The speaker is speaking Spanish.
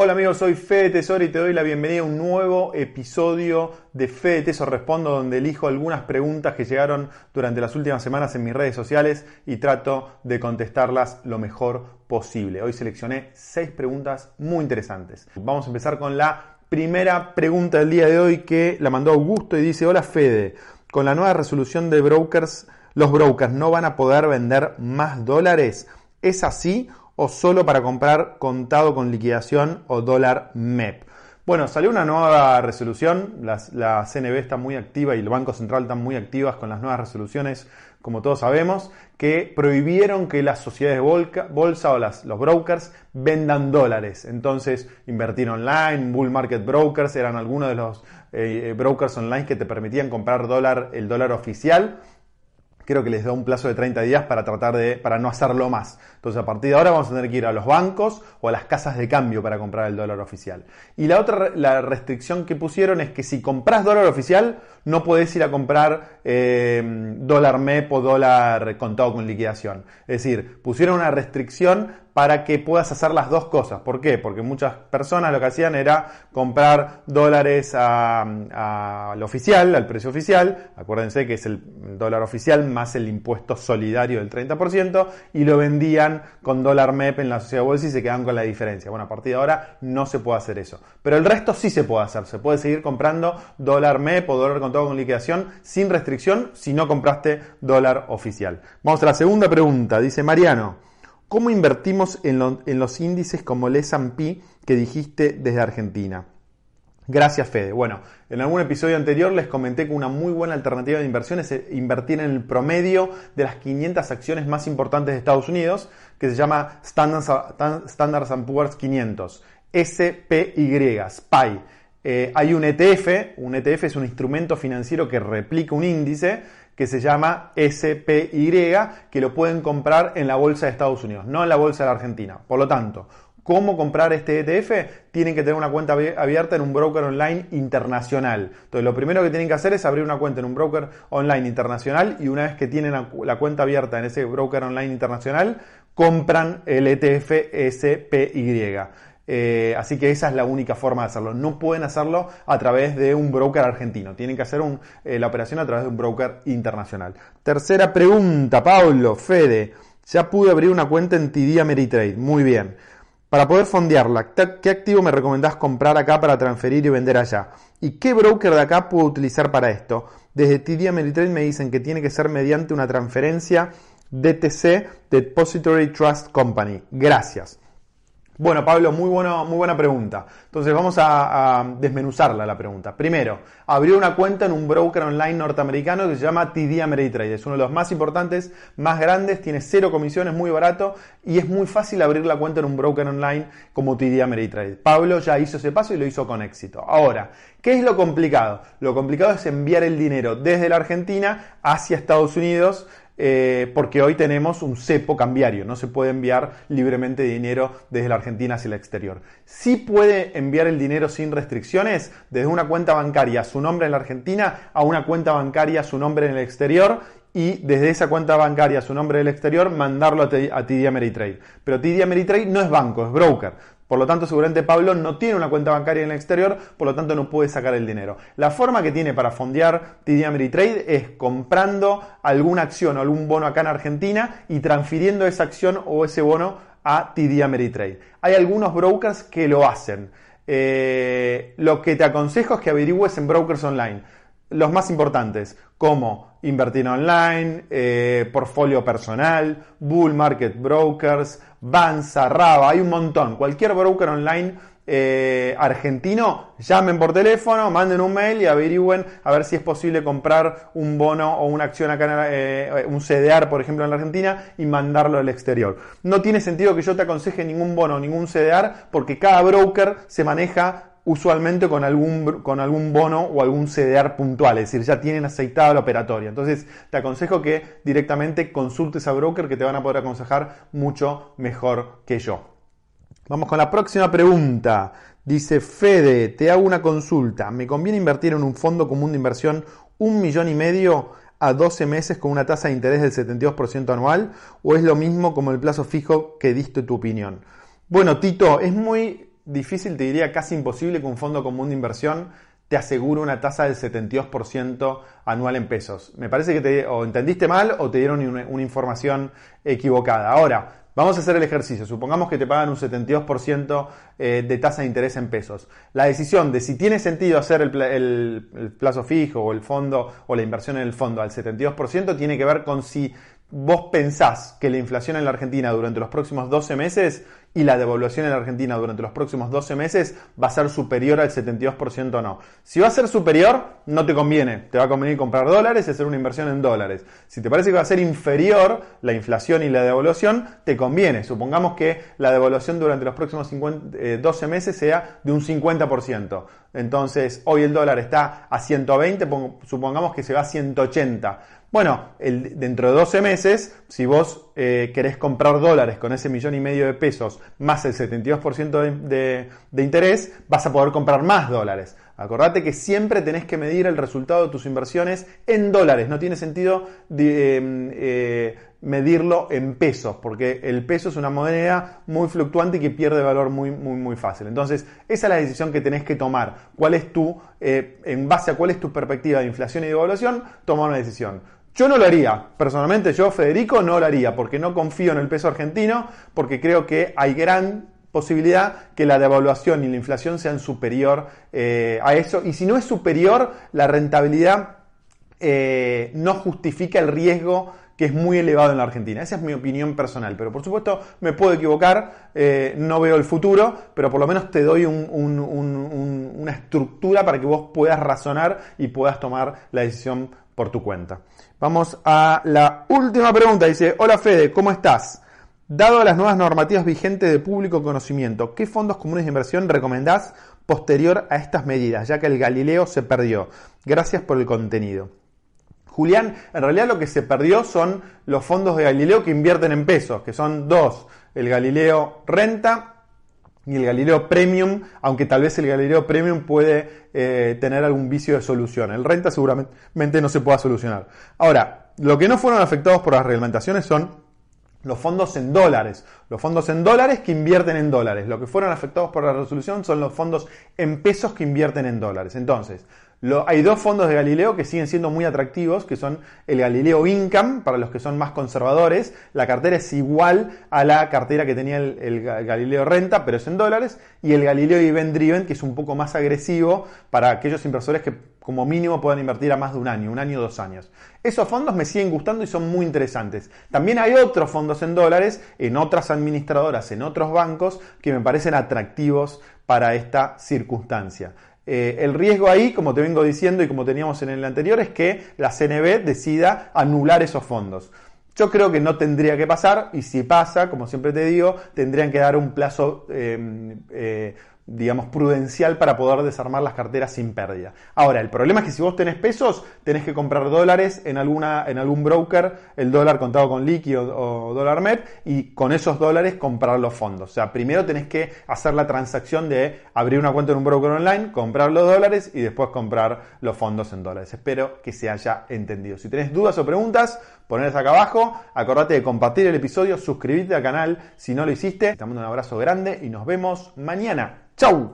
Hola amigos, soy Fede Tesoro y te doy la bienvenida a un nuevo episodio de Fede Tesoro Respondo donde elijo algunas preguntas que llegaron durante las últimas semanas en mis redes sociales y trato de contestarlas lo mejor posible. Hoy seleccioné seis preguntas muy interesantes. Vamos a empezar con la primera pregunta del día de hoy que la mandó Augusto y dice, hola Fede, con la nueva resolución de brokers, los brokers no van a poder vender más dólares. ¿Es así o solo para comprar contado con liquidación o dólar MEP. Bueno, salió una nueva resolución, la, CNB está muy activa y el Banco Central están muy activas con las nuevas resoluciones, como todos sabemos, que prohibieron que las sociedades bolsa o los brokers vendan dólares. Entonces, invertir online, bull market brokers eran algunos de los eh, brokers online que te permitían comprar dólar, el dólar oficial creo que les da un plazo de 30 días para tratar de, para no hacerlo más. Entonces a partir de ahora vamos a tener que ir a los bancos o a las casas de cambio para comprar el dólar oficial. Y la otra, la restricción que pusieron es que si compras dólar oficial, no puedes ir a comprar eh, dólar MEP o dólar contado con liquidación. Es decir, pusieron una restricción para que puedas hacer las dos cosas. ¿Por qué? Porque muchas personas lo que hacían era comprar dólares al oficial, al precio oficial, acuérdense que es el dólar oficial más el impuesto solidario del 30%, y lo vendían con dólar MEP en la sociedad bolsa y se quedan con la diferencia. Bueno, a partir de ahora no se puede hacer eso. Pero el resto sí se puede hacer. Se puede seguir comprando dólar MEP o dólar contado con liquidación sin restricción si no compraste dólar oficial. Vamos a la segunda pregunta. Dice Mariano. ¿Cómo invertimos en, los índices como el S&P que dijiste desde Argentina? Gracias, Fede. Bueno, en algún episodio anterior les comenté que una muy buena alternativa de inversión es eh, invertir en el promedio de las 500 acciones más importantes de Estados Unidos, que se llama Standard Poor's 500, SPY, SPY. Hay un ETF, un ETF es un instrumento financiero que replica un índice que se llama SPY, que lo pueden comprar en la bolsa de Estados Unidos, no en la bolsa de Argentina. Por lo tanto, ¿cómo comprar este ETF? Tienen que tener una cuenta abierta en un broker online internacional. Entonces, lo primero que tienen que hacer es abrir una cuenta en un broker online internacional y una vez que tienen la cuenta abierta en ese broker online internacional, compran el ETF SPY. Eh, así que esa es la única forma de hacerlo. No pueden hacerlo a través de un broker argentino. Tienen que hacer eh, la operación a través de un broker internacional. Tercera pregunta, Pablo, Fede. Ya pude abrir una cuenta en TD Ameritrade. Muy bien. Para poder fondearla, ¿qué activo me recomendás comprar acá para transferir y vender allá? ¿Y qué broker de acá puedo utilizar para esto? Desde TD Ameritrade me dicen que tiene que ser mediante una transferencia DTC, Depository Trust Company. Gracias. Bueno, Pablo, muy, muy buena pregunta. Entonces vamos a, desmenuzarla la pregunta. Primero, abrió una cuenta en un broker online norteamericano que se llama TD Ameritrade. Es uno de los más importantes, más grandes, tiene cero comisiones, muy barato y es muy fácil abrir la cuenta en un broker online como TD Ameritrade. Pablo ya hizo ese paso y lo hizo con éxito. Ahora, ¿qué es lo complicado? Lo complicado es enviar el dinero desde la Argentina hacia Estados Unidos eh, porque hoy tenemos un cepo cambiario, no se puede enviar libremente dinero desde la Argentina hacia el exterior. Sí puede enviar el dinero sin restricciones desde una cuenta bancaria a su nombre en la Argentina a una cuenta bancaria a su nombre en el exterior y desde esa cuenta bancaria a su nombre del exterior mandarlo a TD Ameritrade. Pero TD Ameritrade no es banco, es broker. Por lo tanto, seguramente Pablo no tiene una cuenta bancaria en el exterior, por lo tanto no puede sacar el dinero. La forma que tiene para fondear TD Ameritrade es comprando alguna acción o algún bono acá en Argentina y transfiriendo esa acción o ese bono a TD Ameritrade. Hay algunos brokers que lo hacen. Eh, lo que te aconsejo es que averigües en brokers online. Los más importantes, como Invertir Online, eh, Portfolio Personal, Bull Market Brokers, Banza, Raba, hay un montón. Cualquier broker online eh, argentino, llamen por teléfono, manden un mail y averigüen a ver si es posible comprar un bono o una acción acá, en, eh, un CDR, por ejemplo, en la Argentina y mandarlo al exterior. No tiene sentido que yo te aconseje ningún bono ningún CDR porque cada broker se maneja usualmente con algún, con algún bono o algún CDR puntual, es decir, ya tienen aceitada la operatoria. Entonces, te aconsejo que directamente consultes a broker que te van a poder aconsejar mucho mejor que yo. Vamos con la próxima pregunta. Dice Fede, te hago una consulta. ¿Me conviene invertir en un fondo común de inversión un millón y medio a 12 meses con una tasa de interés del 72% anual? ¿O es lo mismo como el plazo fijo que diste tu opinión? Bueno, Tito, es muy difícil, te diría casi imposible que un fondo común de inversión te asegure una tasa del 72% anual en pesos. Me parece que te, o entendiste mal o te dieron una, información equivocada. Ahora, Vamos a hacer el ejercicio. Supongamos que te pagan un 72% eh, de tasa de interés en pesos. La decisión de si tiene sentido hacer el, plazo fijo o el fondo o la inversión en el fondo al 72% tiene que ver con si vos pensás que la inflación en la Argentina durante los próximos 12 meses y la devaluación en la Argentina durante los próximos 12 meses va a ser superior al 72% o no. Si va a ser superior, no te conviene. Te va a convenir comprar dólares y hacer una inversión en dólares. Si te parece que va a ser inferior la inflación y la devaluación, te conviene. Supongamos que la devaluación durante los próximos 12 eh, meses sea de un 50%. Entonces, hoy el dólar está a 120, supongamos que se va a 180 bueno, dentro de 12 meses, si vos eh, querés comprar dólares con ese millón y medio de pesos más el 72% de, interés, vas a poder comprar más dólares. Acordate que siempre tenés que medir el resultado de tus inversiones en dólares. No tiene sentido em, eh, medirlo en pesos, porque el peso es una moneda muy fluctuante y que pierde valor muy, muy, muy fácil. Entonces, esa es la decisión que tenés que tomar. ¿Cuál es eh, en base a cuál es tu perspectiva de inflación y devaluación, toma una decisión. Yo no lo haría, personalmente. Yo, Federico, no lo haría, porque no confío en el peso argentino, porque creo que hay gran posibilidad que la devaluación y la inflación sean superior eh, a eso, y si no es superior, la rentabilidad eh, no justifica el riesgo que es muy elevado en la Argentina. Esa es mi opinión personal, pero por supuesto me puedo equivocar, eh, no veo el futuro, pero por lo menos te doy una estructura para que vos puedas razonar y puedas tomar la decisión por tu cuenta. Vamos a la última pregunta. Dice, hola Fede, ¿cómo estás? Dado las nuevas normativas vigentes de público conocimiento, ¿qué fondos comunes de inversión recomendás posterior a estas medidas, ya que el Galileo se perdió? Gracias por el contenido. Julián, en realidad lo que se perdió son los fondos de Galileo que invierten en pesos, que son dos, el Galileo Renta ni el Galileo Premium, aunque tal vez el Galileo Premium puede eh, tener algún vicio de solución. El renta seguramente no se pueda solucionar. Ahora, lo que no fueron afectados por las reglamentaciones son los fondos en dólares. Los fondos en dólares que invierten en dólares. Lo que fueron afectados por la resolución son los fondos en pesos que invierten en dólares. Entonces, hay dos fondos de Galileo que siguen siendo muy atractivos, que son el Galileo Income, para los que son más conservadores. La cartera es igual a la cartera que tenía el, Galileo Renta, pero es en dólares. Y el Galileo Event Driven, que es un poco más agresivo para aquellos inversores que como mínimo puedan invertir a más de un año, un año o dos años. Esos fondos me siguen gustando y son muy interesantes. También hay otros fondos en dólares, en otras administradoras, en otros bancos, que me parecen atractivos para esta circunstancia. Eh, el riesgo ahí, como te vengo diciendo y como teníamos en el anterior, es que la CNB decida anular esos fondos. Yo creo que no tendría que pasar y si pasa, como siempre te digo, tendrían que dar un plazo eh, eh, digamos, prudencial para poder desarmar las carteras sin pérdida. Ahora, el problema es que si vos tenés pesos, tenés que comprar dólares en, alguna, en algún broker, el dólar contado con líquido o dólar MEP, y con esos dólares comprar los fondos. O sea, primero tenés que hacer la transacción de abrir una cuenta en un broker online, comprar los dólares y después comprar los fondos en dólares. Espero que se haya entendido. Si tenés dudas o preguntas, ponedlas acá abajo. Acordate de compartir el episodio, suscribirte al canal si no lo hiciste. Te mando un abrazo grande y nos vemos mañana. Tchau!